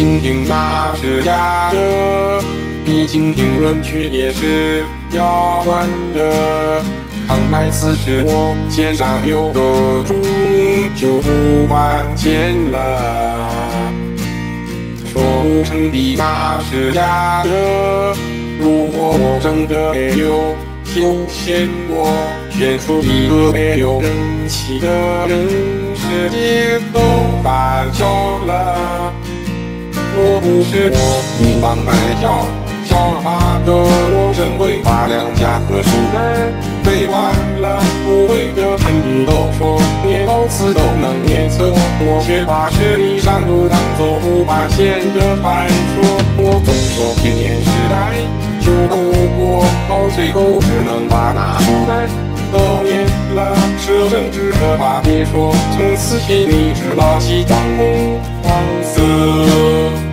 听听那是假的，毕竟评论区也是要关的。慷慨此时我肩上有个重就不还钱了。说不成的那是假的，如果我真的没有休闲过，选出一个没有人气的人，世界都翻笑。是我，明白白叫，叫他的我真会把两家和书单背完了，不会的成语都说，念到词都能念错，我却把实力上都当做不发现的传说。我总说青年时代就不过，到最后只能把那书单都念了。舍生之可怕，别说，从此心里只把西藏红黄色。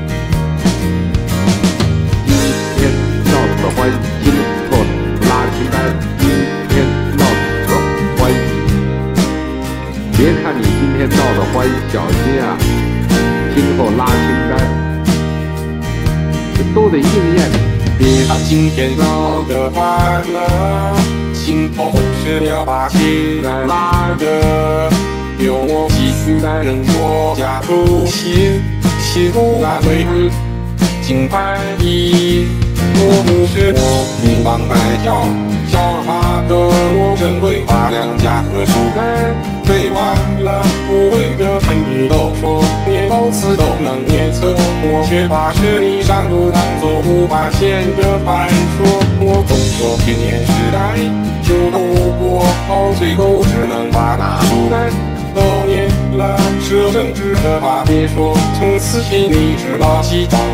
别看你今天闹的欢，小心啊，今后拉清单，这都得应验。别看今天闹的欢了，今后是要把清单拉的。有我几个男人国家不行，幸福难为金牌一。我不是我，明王白跳，小花的我了，不会的成语都说，连构词都能念错，我却把实力上路当做不发现的传说。我总说天年时代就不过，到最后只能把那书单都念了。舍生之可怕，别说，从此心里只把西藏红黄色。